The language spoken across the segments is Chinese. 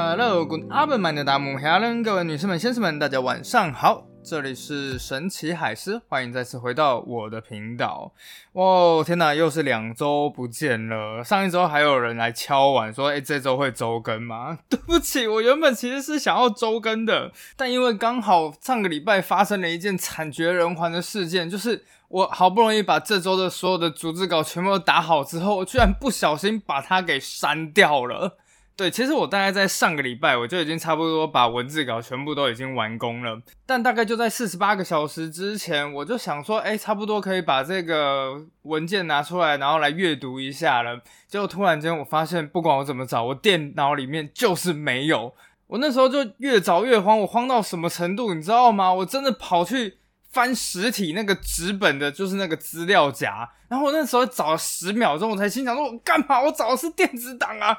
Hello，good afternoon，的大木 Helen，各位女士们、先生们，大家晚上好，这里是神奇海狮，欢迎再次回到我的频道。哇，天哪，又是两周不见了。上一周还有人来敲碗说，哎，这周会周更吗？对不起，我原本其实是想要周更的，但因为刚好上个礼拜发生了一件惨绝人寰的事件，就是我好不容易把这周的所有的组织稿全部都打好之后，我居然不小心把它给删掉了。对，其实我大概在上个礼拜我就已经差不多把文字稿全部都已经完工了，但大概就在四十八个小时之前，我就想说，哎，差不多可以把这个文件拿出来，然后来阅读一下了。结果突然间我发现，不管我怎么找，我电脑里面就是没有。我那时候就越找越慌，我慌到什么程度，你知道吗？我真的跑去翻实体那个纸本的，就是那个资料夹，然后我那时候找了十秒钟，我才心想说，我干嘛？我找的是电子档啊！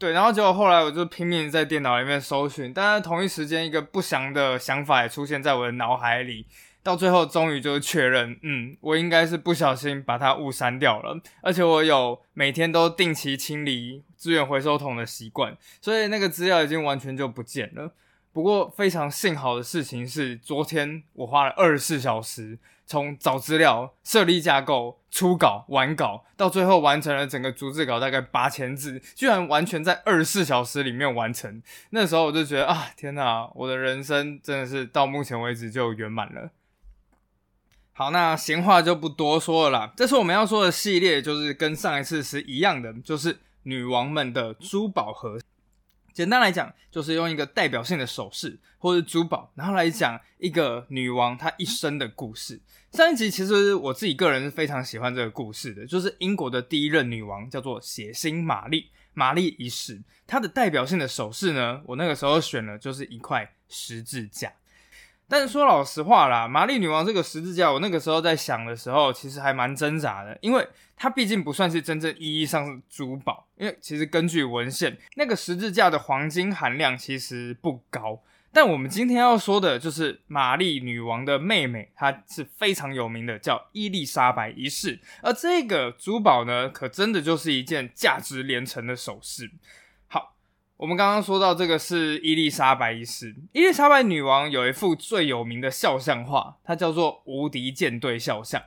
对，然后结果后来我就拼命在电脑里面搜寻，但是同一时间一个不祥的想法也出现在我的脑海里，到最后终于就是确认，嗯，我应该是不小心把它误删掉了，而且我有每天都定期清理资源回收桶的习惯，所以那个资料已经完全就不见了。不过非常幸好的事情是，昨天我花了二十四小时。从找资料、设立架构、初稿、完稿，到最后完成了整个逐字稿，大概八千字，居然完全在二十四小时里面完成。那时候我就觉得啊，天哪，我的人生真的是到目前为止就圆满了。好，那闲话就不多说了啦。这次我们要说的系列就是跟上一次是一样的，就是女王们的珠宝盒。简单来讲，就是用一个代表性的首饰或者珠宝，然后来讲一个女王她一生的故事。上一集其实我自己个人是非常喜欢这个故事的，就是英国的第一任女王叫做血腥玛丽，玛丽一世。她的代表性的首饰呢，我那个时候选了就是一块十字架。但是说老实话啦，玛丽女王这个十字架，我那个时候在想的时候，其实还蛮挣扎的，因为它毕竟不算是真正意义上的珠宝。因为其实根据文献，那个十字架的黄金含量其实不高。但我们今天要说的就是玛丽女王的妹妹，她是非常有名的，叫伊丽莎白一世。而这个珠宝呢，可真的就是一件价值连城的首饰。我们刚刚说到这个是伊丽莎白一世，伊丽莎白女王有一幅最有名的肖像画，它叫做无敌舰队肖像。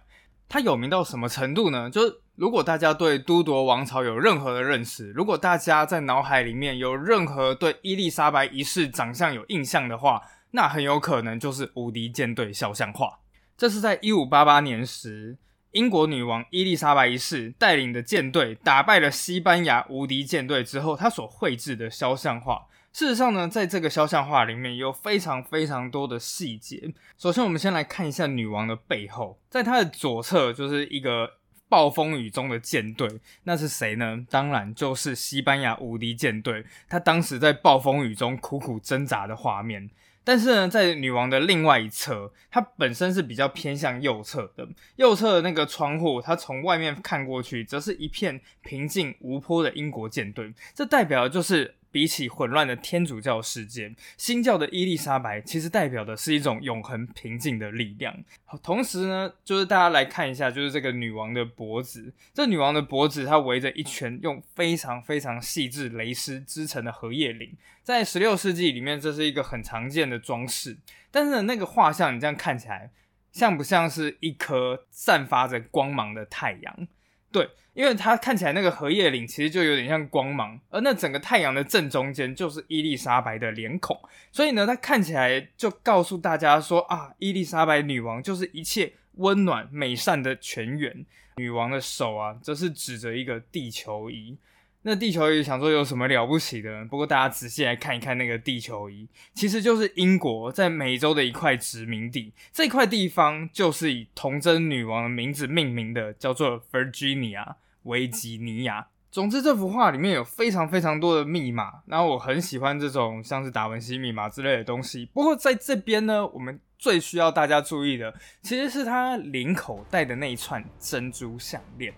它有名到什么程度呢？就是如果大家对都铎王朝有任何的认识，如果大家在脑海里面有任何对伊丽莎白一世长相有印象的话，那很有可能就是无敌舰队肖像画。这是在一五八八年时，英国女王伊丽莎白一世带领的舰队打败了西班牙无敌舰队之后，她所绘制的肖像画。事实上呢，在这个肖像画里面有非常非常多的细节。首先，我们先来看一下女王的背后，在她的左侧就是一个暴风雨中的舰队，那是谁呢？当然就是西班牙无敌舰队。她当时在暴风雨中苦苦挣扎的画面。但是呢，在女王的另外一侧，它本身是比较偏向右侧的，右侧的那个窗户，它从外面看过去，则是一片平静无波的英国舰队。这代表的就是。比起混乱的天主教世界，新教的伊丽莎白其实代表的是一种永恒平静的力量。同时呢，就是大家来看一下，就是这个女王的脖子，这女王的脖子它围着一圈用非常非常细致蕾丝织成的荷叶领，在十六世纪里面，这是一个很常见的装饰。但是呢，那个画像你这样看起来，像不像是一颗散发着光芒的太阳？对，因为它看起来那个荷叶领其实就有点像光芒，而那整个太阳的正中间就是伊丽莎白的脸孔，所以呢，它看起来就告诉大家说啊，伊丽莎白女王就是一切温暖美善的泉源。女王的手啊，则是指着一个地球仪。那地球仪想说有什么了不起的？不过大家仔细来看一看那个地球仪，其实就是英国在美洲的一块殖民地。这块地方就是以童贞女王的名字命名的，叫做 Virginia 维吉尼亚。总之，这幅画里面有非常非常多的密码，然后我很喜欢这种像是达文西密码之类的东西。不过在这边呢，我们最需要大家注意的，其实是他领口戴的那一串珍珠项链。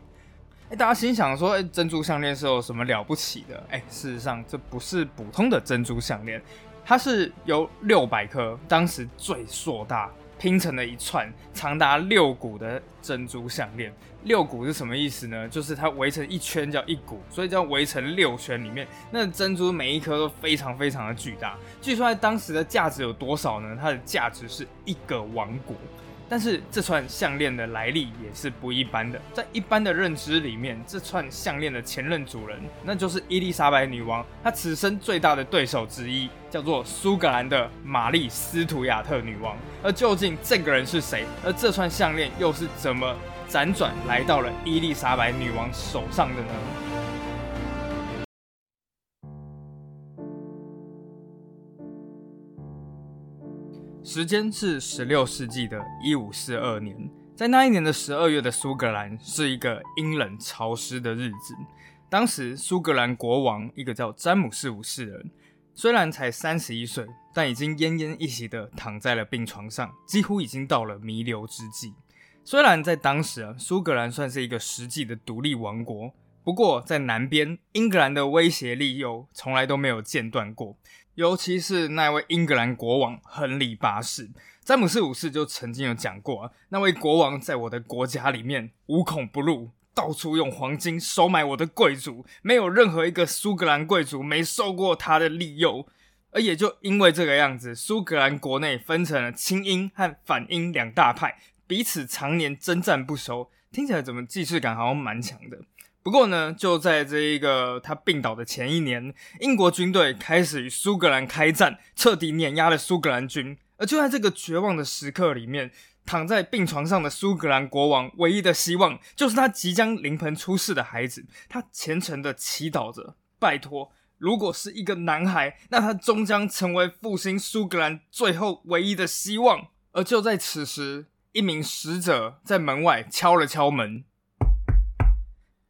哎，大家心想说，哎，珍珠项链是有什么了不起的？哎，事实上这不是普通的珍珠项链，它是由六百颗当时最硕大、拼成了一串长达六股的珍珠项链。六股是什么意思呢？就是它围成一圈叫一股，所以叫围成六圈。里面那珍珠每一颗都非常非常的巨大。据说在当时的价值有多少呢？它的价值是一个王国。但是这串项链的来历也是不一般的，在一般的认知里面，这串项链的前任主人那就是伊丽莎白女王，她此生最大的对手之一叫做苏格兰的玛丽斯图亚特女王。而究竟这个人是谁？而这串项链又是怎么辗转来到了伊丽莎白女王手上的呢？时间是十六世纪的一五四二年，在那一年的十二月的苏格兰是一个阴冷潮湿的日子。当时苏格兰国王一个叫詹姆士五世人，虽然才三十一岁，但已经奄奄一息的躺在了病床上，几乎已经到了弥留之际。虽然在当时啊，苏格兰算是一个实际的独立王国，不过在南边，英格兰的威胁力又从来都没有间断过。尤其是那位英格兰国王亨利八世，詹姆斯五世就曾经有讲过啊，那位国王在我的国家里面无孔不入，到处用黄金收买我的贵族，没有任何一个苏格兰贵族没受过他的利诱。而也就因为这个样子，苏格兰国内分成了亲英和反英两大派，彼此常年征战不休。听起来怎么既视感好像蛮强的？不过呢，就在这一个他病倒的前一年，英国军队开始与苏格兰开战，彻底碾压了苏格兰军。而就在这个绝望的时刻里面，躺在病床上的苏格兰国王，唯一的希望就是他即将临盆出世的孩子。他虔诚的祈祷着，拜托，如果是一个男孩，那他终将成为复兴苏格兰最后唯一的希望。而就在此时，一名使者在门外敲了敲门。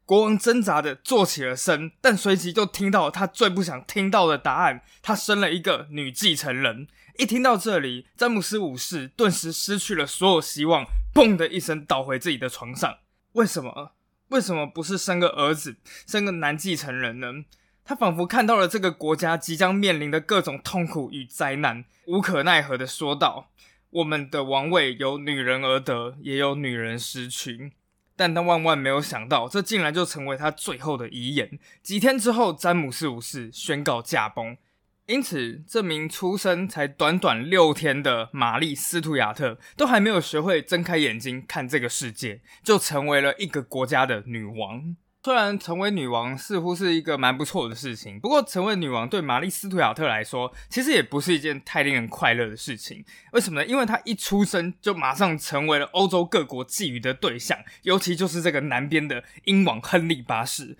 国王挣扎的坐起了身，但随即就听到他最不想听到的答案：他生了一个女继承人。一听到这里，詹姆斯五世顿时失去了所有希望，砰的一声倒回自己的床上。为什么？为什么不是生个儿子，生个男继承人呢？他仿佛看到了这个国家即将面临的各种痛苦与灾难，无可奈何的说道：“我们的王位由女人而得，也有女人失去。”但他万万没有想到，这竟然就成为他最后的遗言。几天之后，詹姆斯五世宣告驾崩。因此，这名出生才短短六天的玛丽·斯图亚特，都还没有学会睁开眼睛看这个世界，就成为了一个国家的女王。虽然成为女王似乎是一个蛮不错的事情，不过成为女王对玛丽斯图亚特来说，其实也不是一件太令人快乐的事情。为什么呢？因为她一出生就马上成为了欧洲各国觊觎的对象，尤其就是这个南边的英王亨利八世。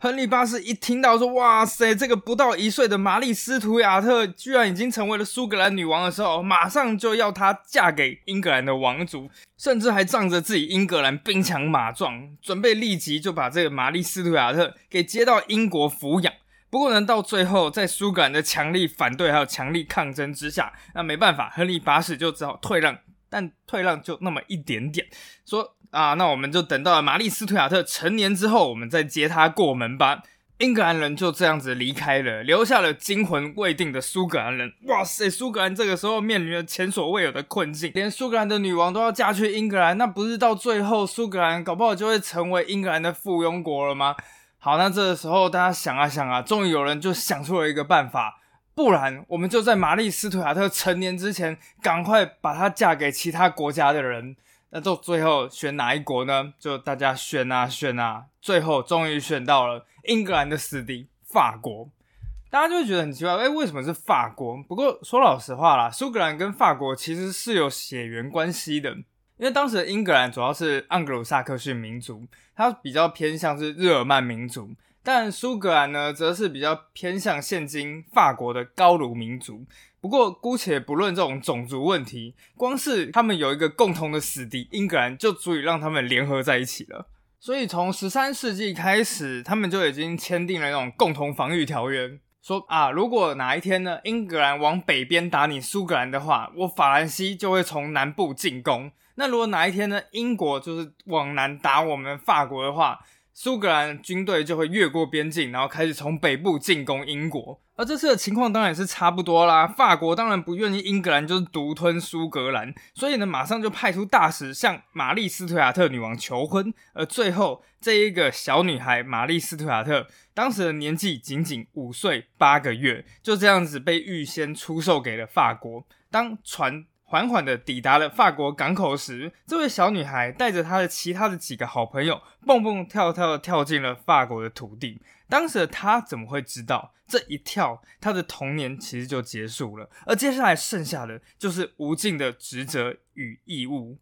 亨利八世一听到说：“哇塞，这个不到一岁的玛丽斯图亚特居然已经成为了苏格兰女王的时候，马上就要她嫁给英格兰的王族，甚至还仗着自己英格兰兵强马壮，准备立即就把这个玛丽斯图亚特给接到英国抚养。不过呢，到最后在苏格兰的强力反对还有强力抗争之下，那没办法，亨利八世就只好退让，但退让就那么一点点，说。”啊，那我们就等到了玛丽斯图亚特成年之后，我们再接他过门吧。英格兰人就这样子离开了，留下了惊魂未定的苏格兰人。哇塞，苏格兰这个时候面临着前所未有的困境，连苏格兰的女王都要嫁去英格兰，那不是到最后苏格兰搞不好就会成为英格兰的附庸国了吗？好，那这个时候大家想啊想啊，终于有人就想出了一个办法，不然我们就在玛丽斯图亚特成年之前，赶快把她嫁给其他国家的人。那就最后选哪一国呢？就大家选啊选啊，最后终于选到了英格兰的死敌法国。大家就会觉得很奇怪，哎，为什么是法国？不过说老实话啦，苏格兰跟法国其实是有血缘关系的，因为当时的英格兰主要是盎格鲁撒克逊民族，它比较偏向是日耳曼民族。但苏格兰呢，则是比较偏向现今法国的高卢民族。不过，姑且不论这种种族问题，光是他们有一个共同的死敌英格兰，就足以让他们联合在一起了。所以，从十三世纪开始，他们就已经签订了那种共同防御条约，说啊，如果哪一天呢，英格兰往北边打你苏格兰的话，我法兰西就会从南部进攻。那如果哪一天呢，英国就是往南打我们法国的话，苏格兰军队就会越过边境，然后开始从北部进攻英国。而这次的情况当然也是差不多啦。法国当然不愿意英格兰就是独吞苏格兰，所以呢，马上就派出大使向玛丽斯图亚特女王求婚。而最后，这一个小女孩玛丽斯图亚特，当时的年纪仅仅五岁八个月，就这样子被预先出售给了法国。当船缓缓的抵达了法国港口时，这位小女孩带着她的其他的几个好朋友，蹦蹦跳跳的跳进了法国的土地。当时的她怎么会知道？这一跳，她的童年其实就结束了，而接下来剩下的就是无尽的职责与义务。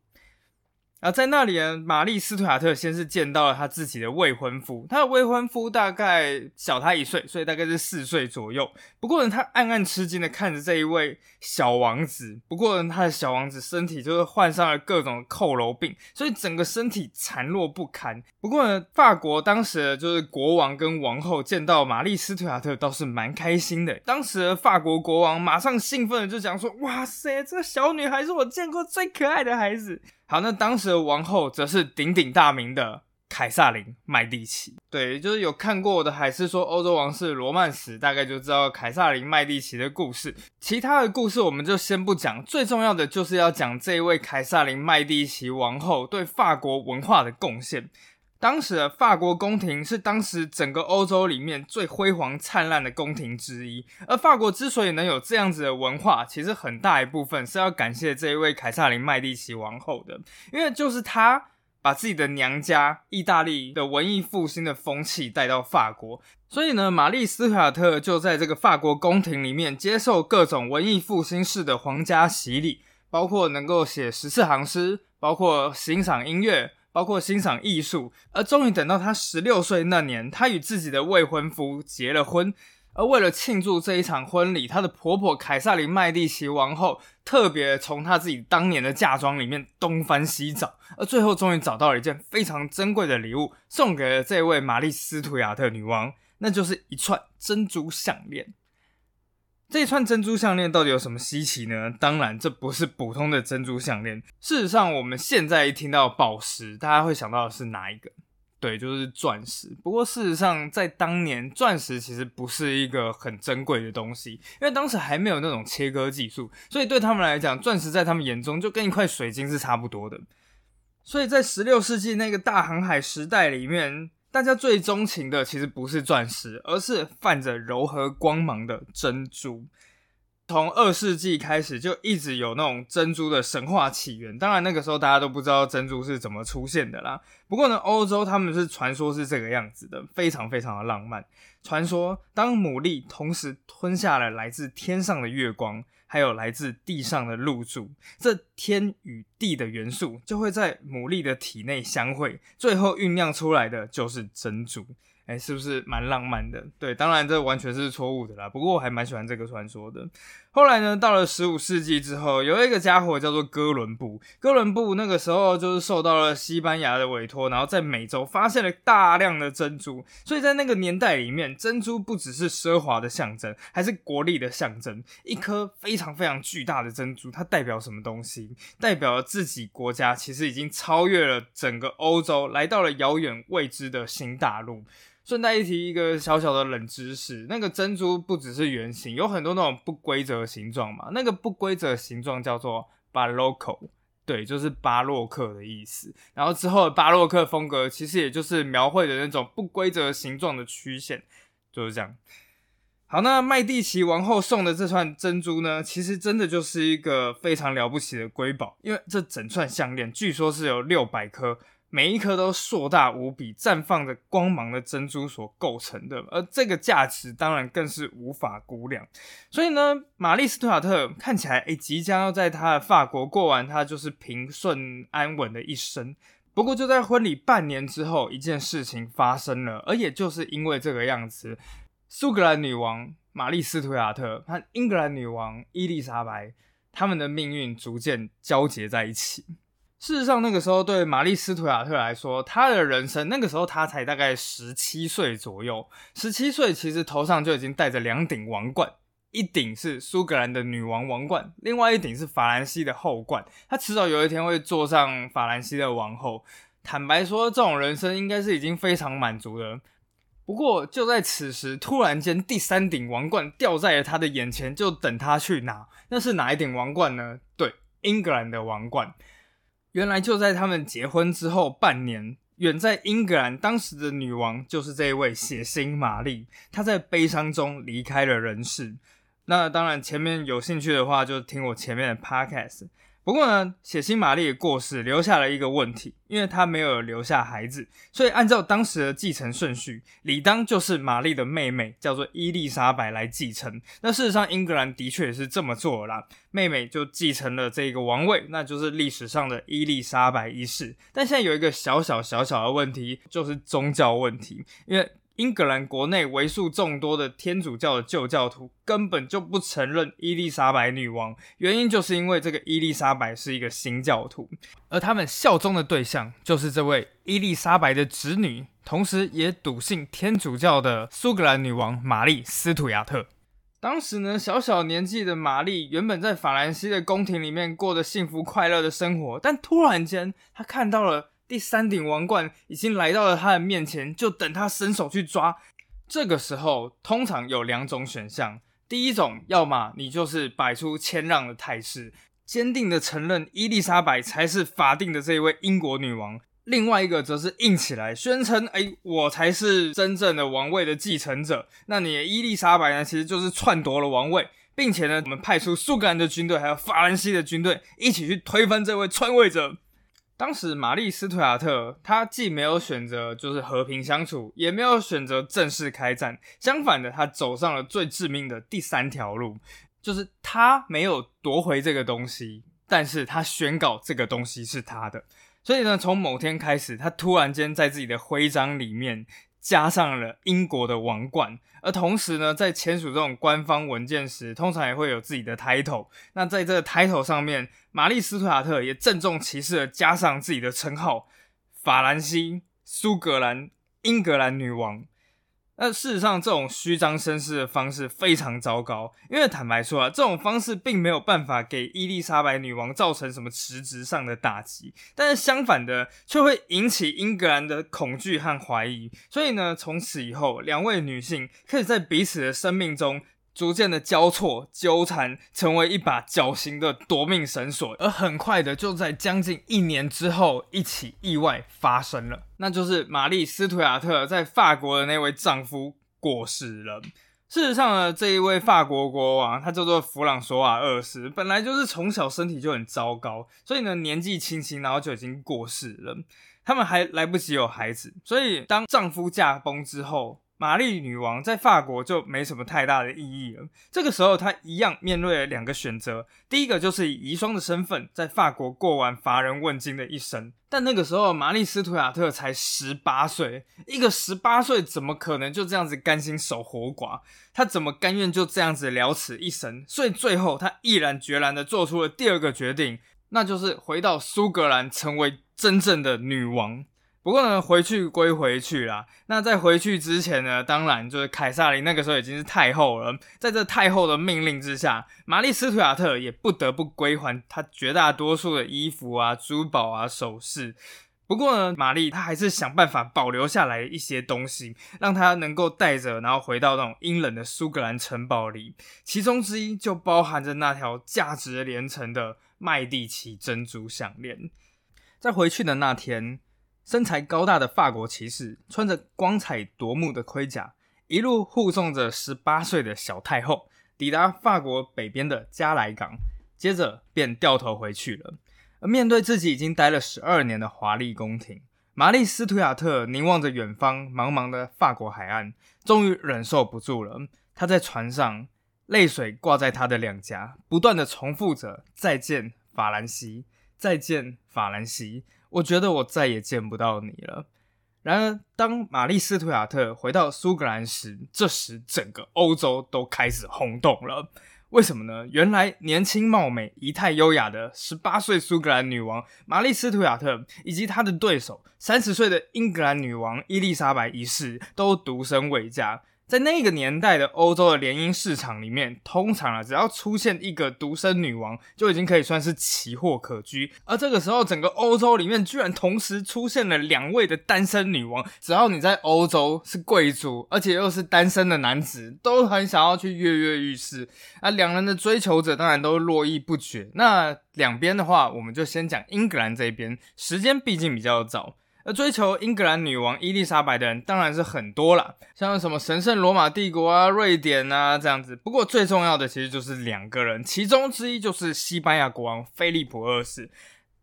而在那里呢，玛丽斯图亚特先是见到了他自己的未婚夫，他的未婚夫大概小他一岁，所以大概是四岁左右。不过呢，他暗暗吃惊的看着这一位小王子。不过呢，他的小王子身体就是患上了各种佝偻病，所以整个身体残弱不堪。不过呢，法国当时就是国王跟王后见到玛丽斯图亚特倒是蛮开心的。当时的法国国王马上兴奋的就讲说：“哇塞，这个小女孩是我见过最可爱的孩子。”好，那当时的王后则是鼎鼎大名的凯撒琳麦蒂奇。对，就是有看过我的《海是说欧洲王室罗曼史》，大概就知道凯撒琳麦蒂奇的故事。其他的故事我们就先不讲，最重要的就是要讲这一位凯撒琳麦蒂奇王后对法国文化的贡献。当时的法国宫廷是当时整个欧洲里面最辉煌灿烂的宫廷之一，而法国之所以能有这样子的文化，其实很大一部分是要感谢这一位凯撒琳麦蒂奇王后的，因为就是她把自己的娘家意大利的文艺复兴的风气带到法国，所以呢，玛丽斯卡特就在这个法国宫廷里面接受各种文艺复兴式的皇家洗礼，包括能够写十四行诗，包括欣赏音乐。包括欣赏艺术，而终于等到她十六岁那年，她与自己的未婚夫结了婚。而为了庆祝这一场婚礼，她的婆婆凯撒琳麦蒂奇王后特别从她自己当年的嫁妆里面东翻西找，而最后终于找到了一件非常珍贵的礼物，送给了这位玛丽斯图亚特女王，那就是一串珍珠项链。这串珍珠项链到底有什么稀奇呢？当然，这不是普通的珍珠项链。事实上，我们现在一听到宝石，大家会想到的是哪一个？对，就是钻石。不过，事实上，在当年，钻石其实不是一个很珍贵的东西，因为当时还没有那种切割技术，所以对他们来讲，钻石在他们眼中就跟一块水晶是差不多的。所以在十六世纪那个大航海时代里面。大家最钟情的其实不是钻石，而是泛着柔和光芒的珍珠。从二世纪开始，就一直有那种珍珠的神话起源。当然，那个时候大家都不知道珍珠是怎么出现的啦。不过呢，欧洲他们是传说是这个样子的，非常非常的浪漫。传说，当牡蛎同时吞下了来自天上的月光。还有来自地上的露珠，这天与地的元素就会在牡蛎的体内相会，最后酝酿出来的就是珍珠。哎，是不是蛮浪漫的？对，当然这完全是错误的啦。不过我还蛮喜欢这个传说的。后来呢，到了十五世纪之后，有一个家伙叫做哥伦布。哥伦布那个时候就是受到了西班牙的委托，然后在美洲发现了大量的珍珠。所以在那个年代里面，珍珠不只是奢华的象征，还是国力的象征。一颗非常非常巨大的珍珠，它代表什么东西？代表了自己国家其实已经超越了整个欧洲，来到了遥远未知的新大陆。顺带一提，一个小小的冷知识：那个珍珠不只是圆形，有很多那种不规则形状嘛。那个不规则形状叫做巴洛克，对，就是巴洛克的意思。然后之后的巴洛克风格，其实也就是描绘的那种不规则形状的曲线，就是这样。好，那麦蒂奇王后送的这串珍珠呢，其实真的就是一个非常了不起的瑰宝，因为这整串项链据说是有六百颗。每一颗都硕大无比、绽放着光芒的珍珠所构成的，而这个价值当然更是无法估量。所以呢，玛丽斯图亚特看起来诶，即将要在他的法国过完他就是平顺安稳的一生。不过就在婚礼半年之后，一件事情发生了，而也就是因为这个样子，苏格兰女王玛丽斯图亚特和英格兰女王伊丽莎白，他们的命运逐渐交结在一起。事实上，那个时候对玛丽斯图亚特来说，她的人生那个时候她才大概十七岁左右。十七岁其实头上就已经戴着两顶王冠，一顶是苏格兰的女王王冠，另外一顶是法兰西的后冠。她迟早有一天会坐上法兰西的王后。坦白说，这种人生应该是已经非常满足了。不过就在此时，突然间第三顶王冠掉在了他的眼前，就等他去拿。那是哪一顶王冠呢？对，英格兰的王冠。原来就在他们结婚之后半年，远在英格兰当时的女王就是这一位血腥玛丽，她在悲伤中离开了人世。那当然，前面有兴趣的话，就听我前面的 podcast。不过呢，血腥玛丽的过世留下了一个问题，因为她没有留下孩子，所以按照当时的继承顺序，理当就是玛丽的妹妹叫做伊丽莎白来继承。那事实上，英格兰的确也是这么做了，妹妹就继承了这个王位，那就是历史上的伊丽莎白一世。但现在有一个小小小小的问题，就是宗教问题，因为。英格兰国内为数众多的天主教的旧教徒根本就不承认伊丽莎白女王，原因就是因为这个伊丽莎白是一个新教徒，而他们效忠的对象就是这位伊丽莎白的侄女，同时也笃信天主教的苏格兰女王玛丽斯图亚特。当时呢，小小年纪的玛丽原本在法兰西的宫廷里面过着幸福快乐的生活，但突然间她看到了。第三顶王冠已经来到了他的面前，就等他伸手去抓。这个时候，通常有两种选项：第一种，要么你就是摆出谦让的态势，坚定的承认伊丽莎白才是法定的这一位英国女王；另外一个则是硬起来，宣称：“哎，我才是真正的王位的继承者。”那你伊丽莎白呢？其实就是篡夺了王位，并且呢，我们派出苏格兰的军队，还有法兰西的军队，一起去推翻这位篡位者。当时玛丽斯图亚特，他既没有选择就是和平相处，也没有选择正式开战。相反的，他走上了最致命的第三条路，就是他没有夺回这个东西，但是他宣告这个东西是他的。所以呢，从某天开始，他突然间在自己的徽章里面。加上了英国的王冠，而同时呢，在签署这种官方文件时，通常也会有自己的 title。那在这个 title 上面，玛丽斯图亚特也郑重其事的加上自己的称号——法兰西、苏格兰、英格兰女王。那事实上，这种虚张声势的方式非常糟糕，因为坦白说啊，这种方式并没有办法给伊丽莎白女王造成什么实质上的打击，但是相反的，却会引起英格兰的恐惧和怀疑。所以呢，从此以后，两位女性可以在彼此的生命中。逐渐的交错纠缠，成为一把绞刑的夺命绳索，而很快的就在将近一年之后，一起意外发生了，那就是玛丽斯图亚特在法国的那位丈夫过世了。事实上呢，这一位法国国王，他叫做弗朗索瓦二世，本来就是从小身体就很糟糕，所以呢年纪轻轻，然后就已经过世了。他们还来不及有孩子，所以当丈夫驾崩之后。玛丽女王在法国就没什么太大的意义了。这个时候，她一样面对了两个选择：第一个就是以遗孀的身份在法国过完乏人问津的一生。但那个时候，玛丽斯图亚特才十八岁，一个十八岁怎么可能就这样子甘心守活寡？她怎么甘愿就这样子了此一生？所以最后，她毅然决然的做出了第二个决定，那就是回到苏格兰，成为真正的女王。不过呢，回去归回去啦。那在回去之前呢，当然就是凯撒琳那个时候已经是太后了。在这太后的命令之下，玛丽斯图亚特也不得不归还她绝大多数的衣服啊、珠宝啊、首饰。不过呢，玛丽她还是想办法保留下来一些东西，让她能够带着，然后回到那种阴冷的苏格兰城堡里。其中之一就包含着那条价值连城的麦蒂奇珍珠项链。在回去的那天。身材高大的法国骑士，穿着光彩夺目的盔甲，一路护送着十八岁的小太后抵达法国北边的加莱港，接着便掉头回去了。而面对自己已经待了十二年的华丽宫廷，玛丽斯图亚特凝望着远方茫茫的法国海岸，终于忍受不住了。他在船上，泪水挂在他的两颊，不断的重复着：“再见，法兰西！再见，法兰西！”我觉得我再也见不到你了。然而，当玛丽斯图亚特回到苏格兰时，这时整个欧洲都开始轰动了。为什么呢？原来年轻貌美、仪态优雅的十八岁苏格兰女王玛丽斯图亚特，以及她的对手三十岁的英格兰女王伊丽莎白一世，都独身未嫁。在那个年代的欧洲的联姻市场里面，通常啊，只要出现一个独生女王，就已经可以算是奇货可居。而这个时候，整个欧洲里面居然同时出现了两位的单身女王。只要你在欧洲是贵族，而且又是单身的男子，都很想要去跃跃欲试。啊，两人的追求者当然都络绎不绝。那两边的话，我们就先讲英格兰这边，时间毕竟比较早。而追求英格兰女王伊丽莎白的人当然是很多了，像什么神圣罗马帝国啊、瑞典啊这样子。不过最重要的其实就是两个人，其中之一就是西班牙国王菲利普二世。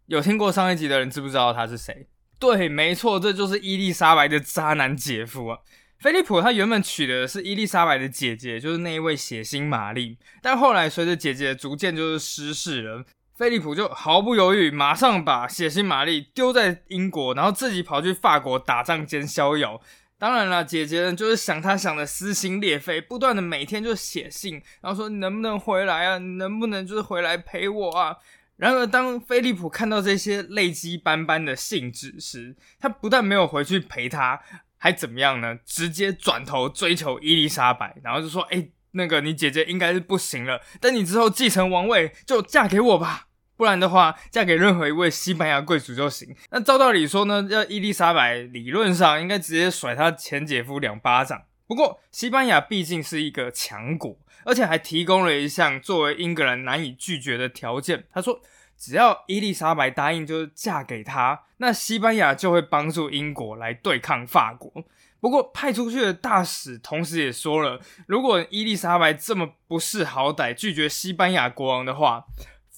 有听过上一集的人知不知道他是谁？对，没错，这就是伊丽莎白的渣男姐夫啊。菲利普他原本娶的是伊丽莎白的姐姐，就是那一位血腥玛丽，但后来随着姐姐逐渐就是失势了。菲利普就毫不犹豫，马上把血腥玛丽丢在英国，然后自己跑去法国打仗兼逍遥。当然了，姐姐呢就是想他想的撕心裂肺，不断的每天就写信，然后说能不能回来啊？能不能就是回来陪我啊？然而，当菲利普看到这些泪迹斑斑的信纸时，他不但没有回去陪她，还怎么样呢？直接转头追求伊丽莎白，然后就说：“哎。”那个你姐姐应该是不行了，等你之后继承王位就嫁给我吧，不然的话嫁给任何一位西班牙贵族就行。那照道理说呢，要伊丽莎白理论上应该直接甩她前姐夫两巴掌。不过西班牙毕竟是一个强国，而且还提供了一项作为英格兰难以拒绝的条件。他说，只要伊丽莎白答应就嫁给他，那西班牙就会帮助英国来对抗法国。不过派出去的大使同时也说了，如果伊丽莎白这么不识好歹，拒绝西班牙国王的话，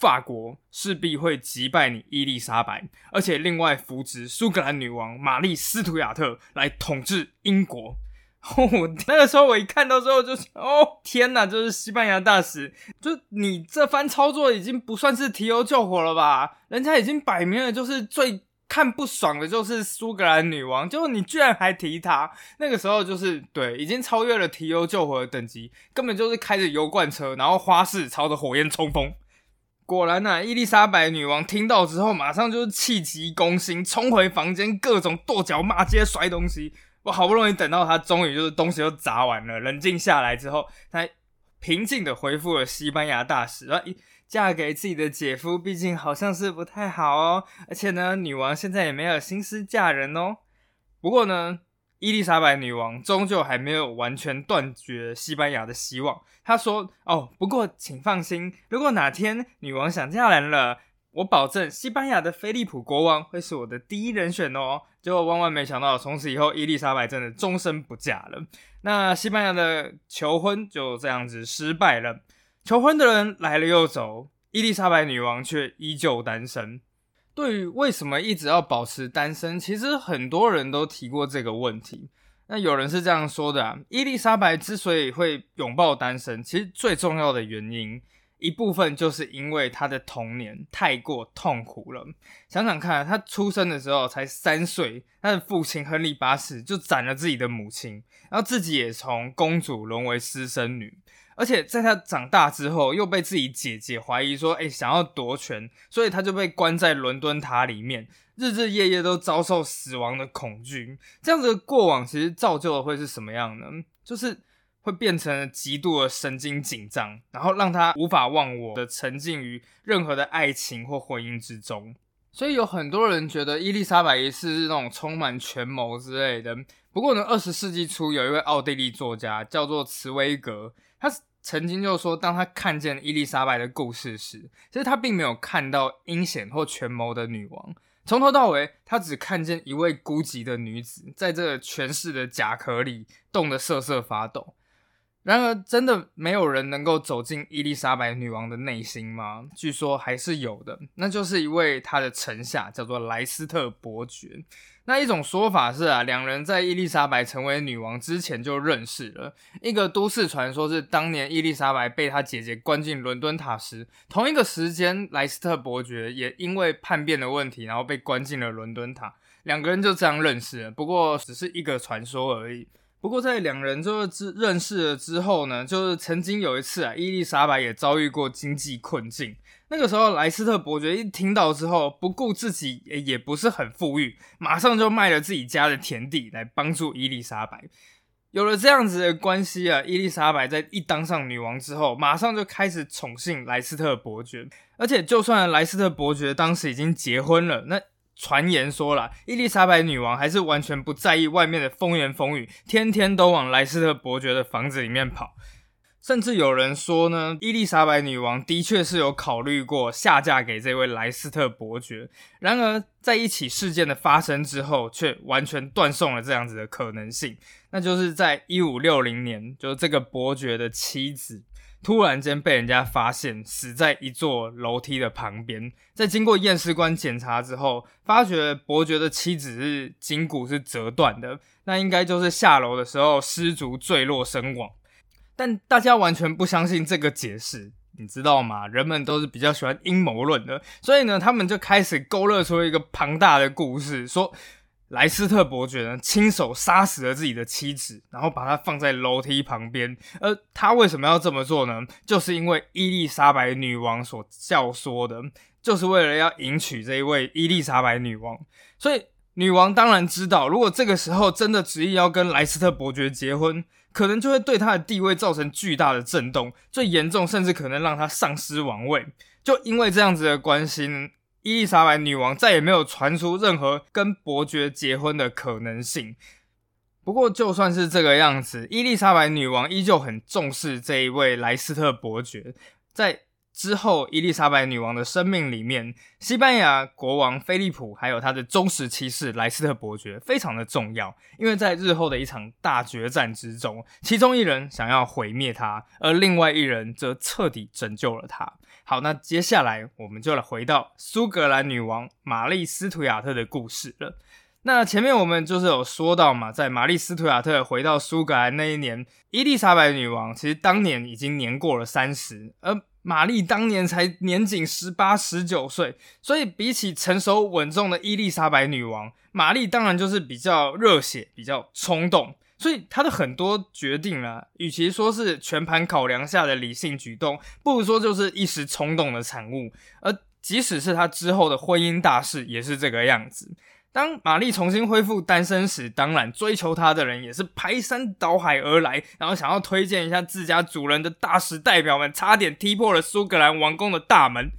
法国势必会击败你伊丽莎白，而且另外扶植苏格兰女王玛丽斯图亚特来统治英国。哦，那个时候我一看到之后就哦天哪，就是西班牙大使，就你这番操作已经不算是提油救火了吧？人家已经摆明了就是最。看不爽的就是苏格兰女王，就你居然还提她，那个时候就是对，已经超越了提油救火的等级，根本就是开着油罐车，然后花式朝着火焰冲锋。果然呢，伊丽莎白女王听到之后，马上就是气急攻心，冲回房间，各种跺脚骂街、摔东西。我好不容易等到她终于就是东西都砸完了，冷静下来之后，她平静的回复了西班牙大使啊。嫁给自己的姐夫，毕竟好像是不太好哦。而且呢，女王现在也没有心思嫁人哦。不过呢，伊丽莎白女王终究还没有完全断绝西班牙的希望。她说：“哦，不过请放心，如果哪天女王想嫁人了，我保证西班牙的菲利普国王会是我的第一人选哦。”结果万万没想到，从此以后伊丽莎白真的终身不嫁了。那西班牙的求婚就这样子失败了。求婚的人来了又走，伊丽莎白女王却依旧单身。对于为什么一直要保持单身，其实很多人都提过这个问题。那有人是这样说的啊：伊丽莎白之所以会拥抱单身，其实最重要的原因，一部分就是因为她的童年太过痛苦了。想想看，她出生的时候才三岁，她的父亲亨利八世就斩了自己的母亲，然后自己也从公主沦为私生女。而且在他长大之后，又被自己姐姐怀疑说，哎，想要夺权，所以他就被关在伦敦塔里面，日日夜夜都遭受死亡的恐惧。这样子的过往，其实造就了会是什么样呢？就是会变成极度的神经紧张，然后让他无法忘我的沉浸于任何的爱情或婚姻之中。所以有很多人觉得伊丽莎白一世是那种充满权谋之类的。不过呢，二十世纪初有一位奥地利作家叫做茨威格。他曾经就说，当他看见伊丽莎白的故事时，其实他并没有看到阴险或权谋的女王。从头到尾，他只看见一位孤寂的女子，在这权势的甲壳里冻得瑟瑟发抖。然而，真的没有人能够走进伊丽莎白女王的内心吗？据说还是有的，那就是一位她的臣下，叫做莱斯特伯爵。那一种说法是啊，两人在伊丽莎白成为女王之前就认识了。一个都市传说是，当年伊丽莎白被她姐姐关进伦敦塔时，同一个时间，莱斯特伯爵也因为叛变的问题，然后被关进了伦敦塔。两个人就这样认识了，不过只是一个传说而已。不过，在两人就是认识了之后呢，就是曾经有一次啊，伊丽莎白也遭遇过经济困境。那个时候，莱斯特伯爵一听到之后，不顾自己也不是很富裕，马上就卖了自己家的田地来帮助伊丽莎白。有了这样子的关系啊，伊丽莎白在一当上女王之后，马上就开始宠幸莱斯特伯爵。而且，就算莱斯特伯爵当时已经结婚了，那传言说了，伊丽莎白女王还是完全不在意外面的风言风语，天天都往莱斯特伯爵的房子里面跑。甚至有人说呢，伊丽莎白女王的确是有考虑过下嫁给这位莱斯特伯爵。然而，在一起事件的发生之后，却完全断送了这样子的可能性。那就是在一五六零年，就是这个伯爵的妻子突然间被人家发现死在一座楼梯的旁边。在经过验尸官检查之后，发觉伯爵的妻子是筋骨是折断的，那应该就是下楼的时候失足坠落身亡。但大家完全不相信这个解释，你知道吗？人们都是比较喜欢阴谋论的，所以呢，他们就开始勾勒出一个庞大的故事，说莱斯特伯爵呢亲手杀死了自己的妻子，然后把她放在楼梯旁边。而他为什么要这么做呢？就是因为伊丽莎白女王所教唆的，就是为了要迎娶这一位伊丽莎白女王。所以女王当然知道，如果这个时候真的执意要跟莱斯特伯爵结婚。可能就会对他的地位造成巨大的震动，最严重甚至可能让他丧失王位。就因为这样子的关系，伊丽莎白女王再也没有传出任何跟伯爵结婚的可能性。不过，就算是这个样子，伊丽莎白女王依旧很重视这一位莱斯特伯爵，在。之后，伊丽莎白女王的生命里面，西班牙国王菲利普还有他的忠实骑士莱斯特伯爵非常的重要，因为在日后的一场大决战之中，其中一人想要毁灭他，而另外一人则彻底拯救了他。好，那接下来我们就来回到苏格兰女王玛丽斯图亚特的故事了。那前面我们就是有说到嘛，在玛丽斯图亚特回到苏格兰那一年，伊丽莎白女王其实当年已经年过了三十，而玛丽当年才年仅十八、十九岁，所以比起成熟稳重的伊丽莎白女王，玛丽当然就是比较热血、比较冲动，所以他的很多决定啊，与其说是全盘考量下的理性举动，不如说就是一时冲动的产物。而即使是他之后的婚姻大事，也是这个样子。当玛丽重新恢复单身时，当然追求她的人也是排山倒海而来，然后想要推荐一下自家主人的大使代表们，差点踢破了苏格兰王宫的大门。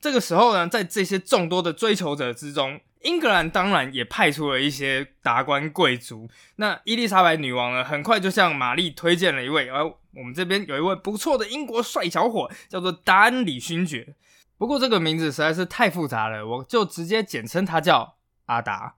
这个时候呢，在这些众多的追求者之中，英格兰当然也派出了一些达官贵族。那伊丽莎白女王呢，很快就向玛丽推荐了一位，而我们这边有一位不错的英国帅小伙，叫做达恩里勋爵。不过这个名字实在是太复杂了，我就直接简称他叫。阿达，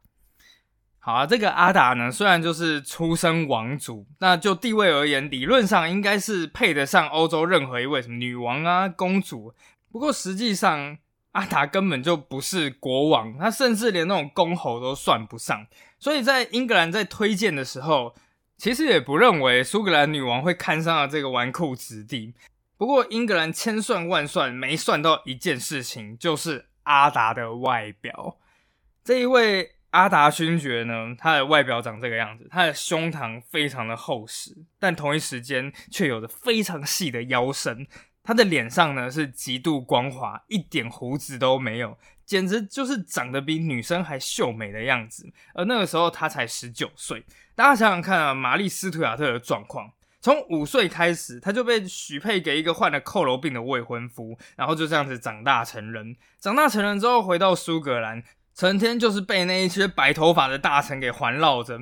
好啊，这个阿达呢，虽然就是出身王族，那就地位而言，理论上应该是配得上欧洲任何一位什么女王啊、公主。不过实际上，阿达根本就不是国王，他甚至连那种公侯都算不上。所以在英格兰在推荐的时候，其实也不认为苏格兰女王会看上了这个纨绔子弟。不过英格兰千算万算没算到一件事情，就是阿达的外表。这一位阿达勋爵呢，他的外表长这个样子，他的胸膛非常的厚实，但同一时间却有着非常细的腰身。他的脸上呢是极度光滑，一点胡子都没有，简直就是长得比女生还秀美的样子。而那个时候他才十九岁，大家想想看啊，玛丽斯图亚特的状况，从五岁开始他就被许配给一个患了佝偻病的未婚夫，然后就这样子长大成人。长大成人之后回到苏格兰。成天就是被那一些白头发的大臣给环绕着。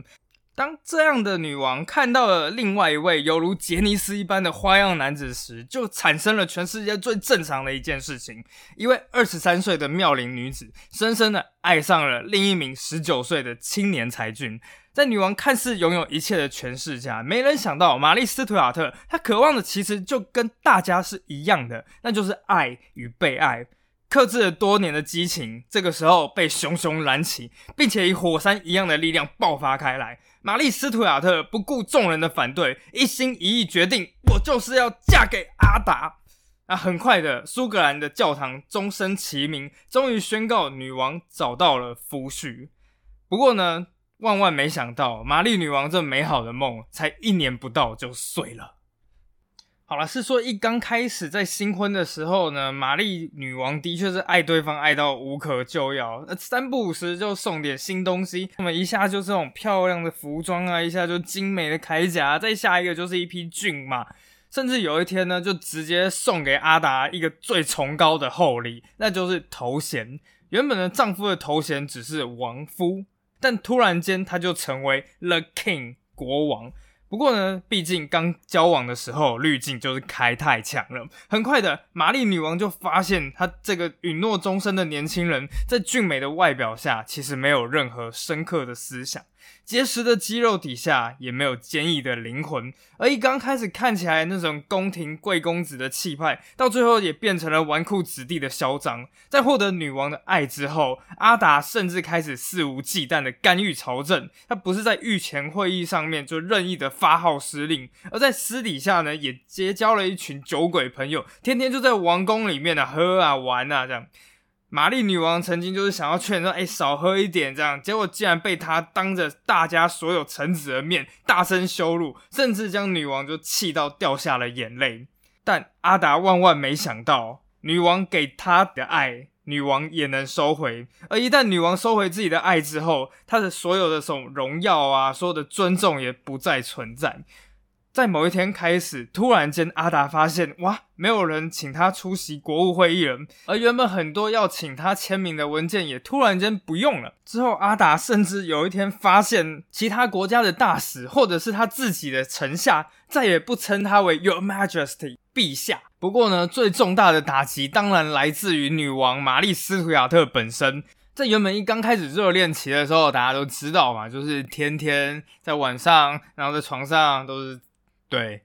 当这样的女王看到了另外一位犹如杰尼斯一般的花样男子时，就产生了全世界最正常的一件事情：一位二十三岁的妙龄女子深深的爱上了另一名十九岁的青年才俊。在女王看似拥有一切的权势下，没人想到玛丽斯图亚特，她渴望的其实就跟大家是一样的，那就是爱与被爱。克制了多年的激情，这个时候被熊熊燃起，并且以火山一样的力量爆发开来。玛丽斯图亚特不顾众人的反对，一心一意决定，我就是要嫁给阿达。那很快的，苏格兰的教堂钟声齐鸣，终于宣告女王找到了夫婿。不过呢，万万没想到，玛丽女王这美好的梦，才一年不到就碎了。好了，是说一刚开始在新婚的时候呢，玛丽女王的确是爱对方爱到无可救药，那三不五时就送点新东西，那么一下就是这种漂亮的服装啊，一下就精美的铠甲，再下一个就是一匹骏马，甚至有一天呢，就直接送给阿达一个最崇高的厚礼，那就是头衔。原本的丈夫的头衔只是王夫，但突然间他就成为 The King 国王。不过呢，毕竟刚交往的时候滤镜就是开太强了。很快的，玛丽女王就发现，她这个允诺终身的年轻人，在俊美的外表下，其实没有任何深刻的思想。结实的肌肉底下也没有坚毅的灵魂，而一刚开始看起来那种宫廷贵公子的气派，到最后也变成了纨绔子弟的嚣张。在获得女王的爱之后，阿达甚至开始肆无忌惮的干预朝政。他不是在御前会议上面就任意的发号施令，而在私底下呢，也结交了一群酒鬼朋友，天天就在王宫里面呢喝啊玩啊这样。玛丽女王曾经就是想要劝说，哎，少喝一点这样，结果竟然被她当着大家所有臣子的面大声羞辱，甚至将女王就气到掉下了眼泪。但阿达万万没想到，女王给他的爱，女王也能收回。而一旦女王收回自己的爱之后，她的所有的这种荣耀啊，所有的尊重也不再存在。在某一天开始，突然间，阿达发现，哇，没有人请他出席国务会议了，而原本很多要请他签名的文件也突然间不用了。之后，阿达甚至有一天发现，其他国家的大使或者是他自己的臣下，再也不称他为 Your Majesty 陛下。不过呢，最重大的打击当然来自于女王玛丽斯图亚特本身。在原本一刚开始热恋期的时候，大家都知道嘛，就是天天在晚上，然后在床上都是。对，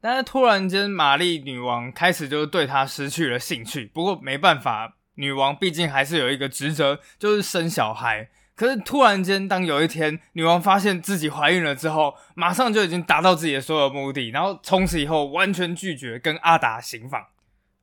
但是突然间，玛丽女王开始就对他失去了兴趣。不过没办法，女王毕竟还是有一个职责，就是生小孩。可是突然间，当有一天女王发现自己怀孕了之后，马上就已经达到自己的所有目的，然后从此以后完全拒绝跟阿达行房。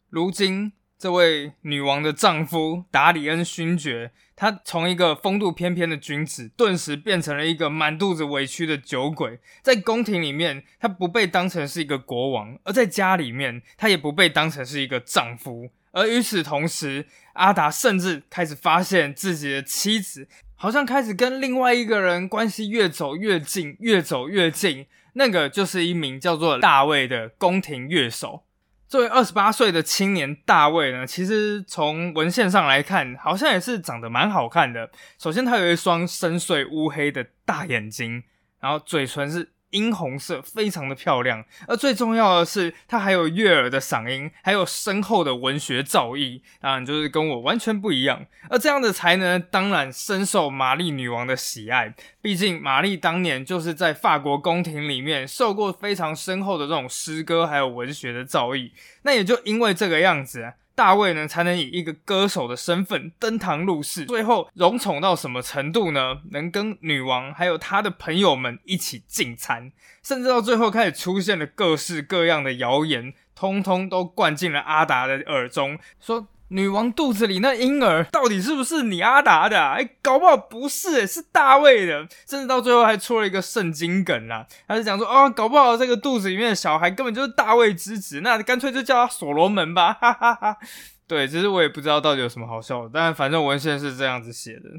如今。这位女王的丈夫达里恩勋爵，他从一个风度翩翩的君子，顿时变成了一个满肚子委屈的酒鬼。在宫廷里面，他不被当成是一个国王；而在家里面，他也不被当成是一个丈夫。而与此同时，阿达甚至开始发现自己的妻子好像开始跟另外一个人关系越走越近，越走越近。那个就是一名叫做大卫的宫廷乐手。作为二十八岁的青年大卫呢，其实从文献上来看，好像也是长得蛮好看的。首先，他有一双深邃乌黑的大眼睛，然后嘴唇是。殷红色，非常的漂亮。而最重要的是，他还有悦耳的嗓音，还有深厚的文学造诣，当然就是跟我完全不一样。而这样的才能，当然深受玛丽女王的喜爱。毕竟玛丽当年就是在法国宫廷里面受过非常深厚的这种诗歌还有文学的造诣。那也就因为这个样子。大卫呢，才能以一个歌手的身份登堂入室，最后荣宠到什么程度呢？能跟女王还有他的朋友们一起进餐，甚至到最后开始出现了各式各样的谣言，通通都灌进了阿达的耳中，说。女王肚子里那婴儿到底是不是你阿达的？哎，搞不好不是，是大卫的。甚至到最后还出了一个圣经梗啦，他是讲说，哦，搞不好这个肚子里面的小孩根本就是大卫之子，那干脆就叫他所罗门吧，哈哈哈。对，其实我也不知道到底有什么好笑的，但反正文献是这样子写的。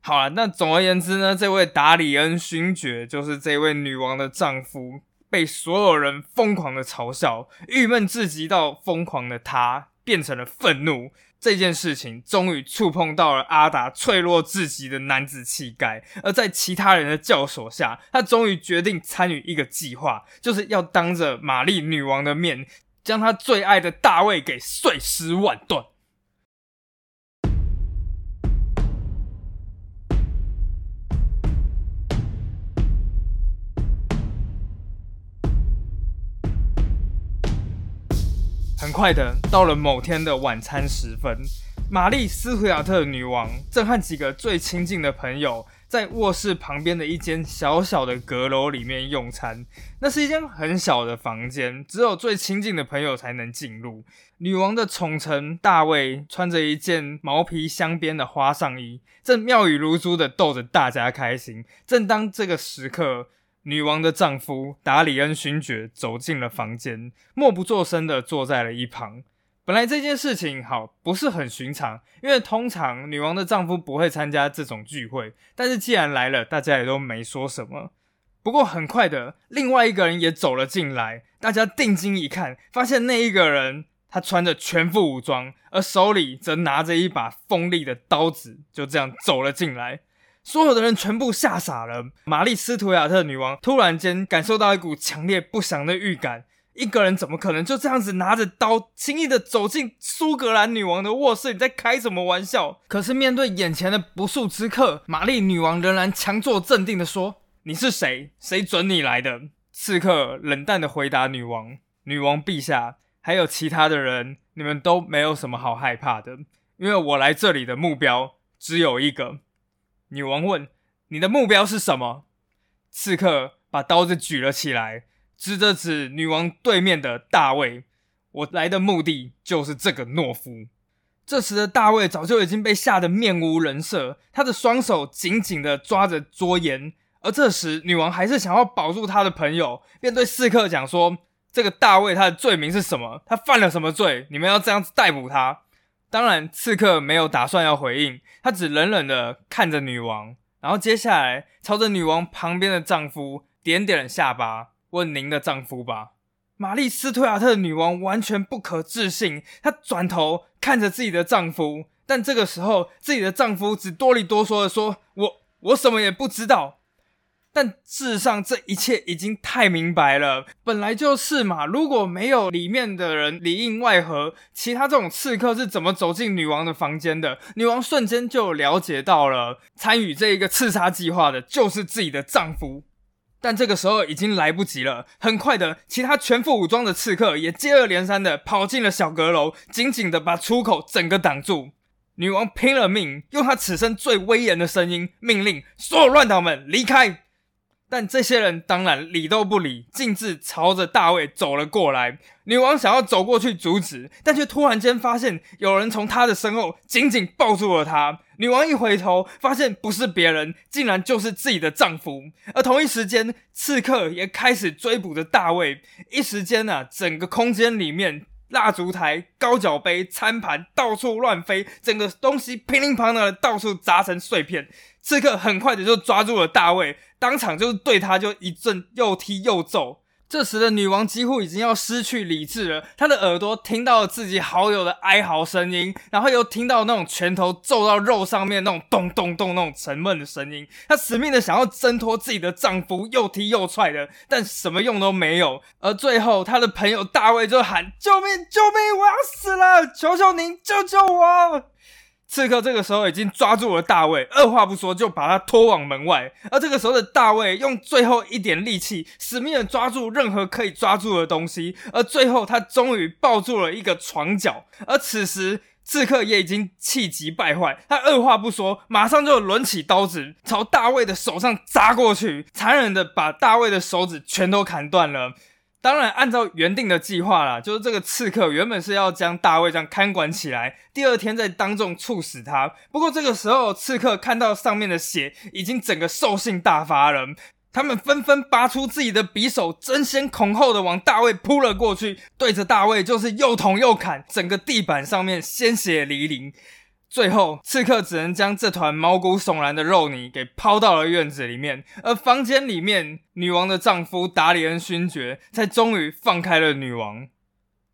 好了，那总而言之呢，这位达里恩勋爵就是这位女王的丈夫，被所有人疯狂的嘲笑，郁闷至极到疯狂的他。变成了愤怒，这件事情终于触碰到了阿达脆弱至极的男子气概，而在其他人的教唆下，他终于决定参与一个计划，就是要当着玛丽女王的面，将他最爱的大卫给碎尸万段。很快的，到了某天的晚餐时分，玛丽斯图亚特女王正和几个最亲近的朋友在卧室旁边的一间小小的阁楼里面用餐。那是一间很小的房间，只有最亲近的朋友才能进入。女王的宠臣大卫穿着一件毛皮镶边的花上衣，正妙语如珠的逗着大家开心。正当这个时刻。女王的丈夫达里恩勋爵走进了房间，默不作声的坐在了一旁。本来这件事情好不是很寻常，因为通常女王的丈夫不会参加这种聚会。但是既然来了，大家也都没说什么。不过很快的，另外一个人也走了进来，大家定睛一看，发现那一个人他穿着全副武装，而手里则拿着一把锋利的刀子，就这样走了进来。所有的人全部吓傻了。玛丽斯图亚特女王突然间感受到一股强烈不祥的预感。一个人怎么可能就这样子拿着刀，轻易的走进苏格兰女王的卧室？你在开什么玩笑？可是面对眼前的不速之客，玛丽女王仍然强作镇定的说：“你是谁？谁准你来的？”刺客冷淡的回答女王：“女王陛下，还有其他的人，你们都没有什么好害怕的，因为我来这里的目标只有一个。”女王问：“你的目标是什么？”刺客把刀子举了起来。指着指女王对面的大卫，我来的目的就是这个懦夫。这时的大卫早就已经被吓得面无人色，他的双手紧紧的抓着桌沿。而这时女王还是想要保住他的朋友，便对刺客讲说：“这个大卫他的罪名是什么？他犯了什么罪？你们要这样子逮捕他？”当然，刺客没有打算要回应，他只冷冷的看着女王，然后接下来朝着女王旁边的丈夫点点了下巴。问您的丈夫吧，玛丽斯图亚特女王完全不可置信，她转头看着自己的丈夫，但这个时候自己的丈夫只哆里哆嗦的说：“我我什么也不知道。”但事实上这一切已经太明白了，本来就是嘛。如果没有里面的人里应外合，其他这种刺客是怎么走进女王的房间的？女王瞬间就了解到了，参与这一个刺杀计划的就是自己的丈夫。但这个时候已经来不及了。很快的，其他全副武装的刺客也接二连三的跑进了小阁楼，紧紧的把出口整个挡住。女王拼了命，用她此生最威严的声音命令所有乱党们离开。但这些人当然理都不理，径自朝着大卫走了过来。女王想要走过去阻止，但却突然间发现有人从她的身后紧紧抱住了她。女王一回头，发现不是别人，竟然就是自己的丈夫。而同一时间，刺客也开始追捕着大卫。一时间呢，整个空间里面，蜡烛台、高脚杯、餐盘到处乱飞，整个东西乒铃乓啷的到处砸成碎片。刺客很快的就抓住了大卫。当场就是对他就一阵又踢又揍，这时的女王几乎已经要失去理智了。她的耳朵听到了自己好友的哀嚎声音，然后又听到那种拳头揍到肉上面那种咚咚咚那种沉闷的声音。她死命的想要挣脱自己的丈夫，又踢又踹的，但什么用都没有。而最后，她的朋友大卫就喊：“救命！救命！我要死了！求求您救救我！”刺客这个时候已经抓住了大卫，二话不说就把他拖往门外。而这个时候的大卫用最后一点力气，死命的抓住任何可以抓住的东西。而最后他终于抱住了一个床角。而此时刺客也已经气急败坏，他二话不说，马上就抡起刀子朝大卫的手上扎过去，残忍的把大卫的手指全都砍断了。当然，按照原定的计划啦，就是这个刺客原本是要将大卫这样看管起来，第二天再当众处死他。不过这个时候，刺客看到上面的血，已经整个兽性大发了，他们纷纷拔出自己的匕首，争先恐后的往大卫扑了过去，对着大卫就是又捅又砍，整个地板上面鲜血淋淋。最后，刺客只能将这团毛骨悚然的肉泥给抛到了院子里面，而房间里面，女王的丈夫达里恩勋爵才终于放开了女王。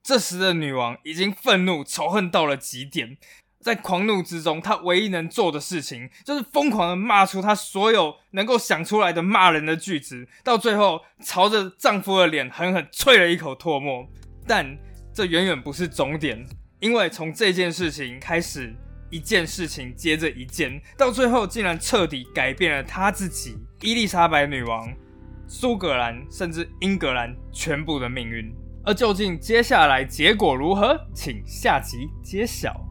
这时的女王已经愤怒、仇恨到了极点，在狂怒之中，她唯一能做的事情就是疯狂的骂出她所有能够想出来的骂人的句子，到最后朝着丈夫的脸狠狠啐了一口唾沫。但这远远不是终点，因为从这件事情开始。一件事情接着一件，到最后竟然彻底改变了他自己、伊丽莎白女王、苏格兰甚至英格兰全部的命运。而究竟接下来结果如何，请下集揭晓。